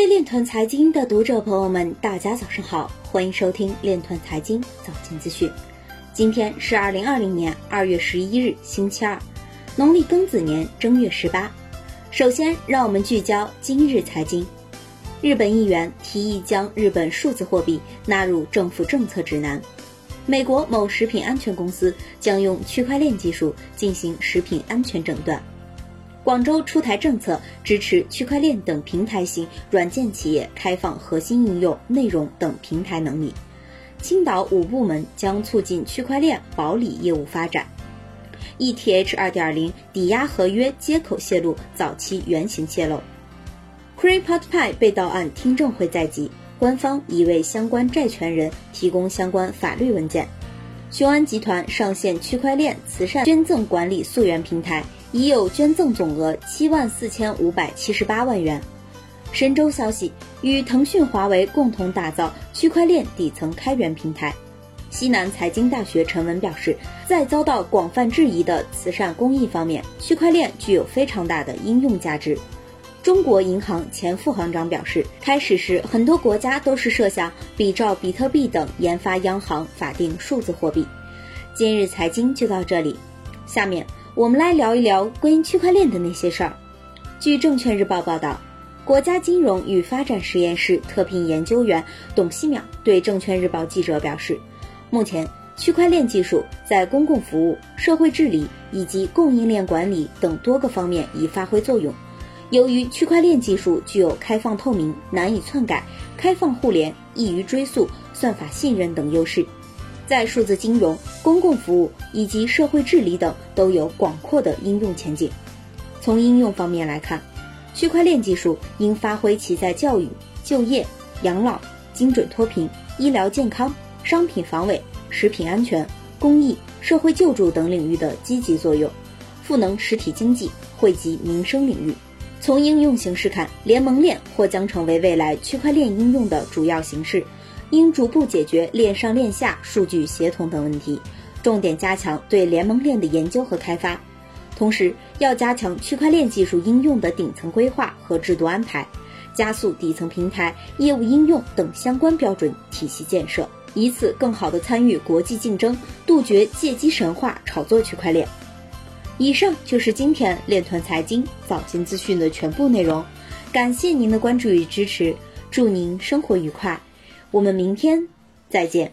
位链团财经的读者朋友们，大家早上好，欢迎收听链团财经早间资讯。今天是二零二零年二月十一日，星期二，农历庚子年正月十八。首先，让我们聚焦今日财经。日本议员提议将日本数字货币纳入政府政策指南。美国某食品安全公司将用区块链技术进行食品安全诊断。广州出台政策，支持区块链等平台型软件企业开放核心应用、内容等平台能力。青岛五部门将促进区块链保理业务发展。ETH 二点零抵押合约接口泄露早期原型泄露。CryptoPie 被盗案听证会在即，官方已为相关债权人提供相关法律文件。雄安集团上线区块链慈善捐赠管理溯源平台。已有捐赠总额七万四千五百七十八万元。神州消息，与腾讯、华为共同打造区块链底层开源平台。西南财经大学陈文表示，在遭到广泛质疑的慈善公益方面，区块链具有非常大的应用价值。中国银行前副行长表示，开始时很多国家都是设想比照比特币等研发央行法定数字货币。今日财经就到这里，下面。我们来聊一聊关于区块链的那些事儿。据证券日报报道，国家金融与发展实验室特聘研究员董希淼对证券日报记者表示，目前区块链技术在公共服务、社会治理以及供应链管理等多个方面已发挥作用。由于区块链技术具有开放透明、难以篡改、开放互联、易于追溯、算法信任等优势。在数字金融、公共服务以及社会治理等都有广阔的应用前景。从应用方面来看，区块链技术应发挥其在教育、就业、养老、精准脱贫、医疗健康、商品防伪、食品安全、公益、社会救助等领域的积极作用，赋能实体经济，惠及民生领域。从应用形式看，联盟链或将成为未来区块链应用的主要形式。应逐步解决链上链下数据协同等问题，重点加强对联盟链的研究和开发。同时，要加强区块链技术应用的顶层规划和制度安排，加速底层平台、业务应用等相关标准体系建设，以此更好地参与国际竞争，杜绝借机神话炒作区块链。以上就是今天链团财经早间资讯的全部内容，感谢您的关注与支持，祝您生活愉快。我们明天再见。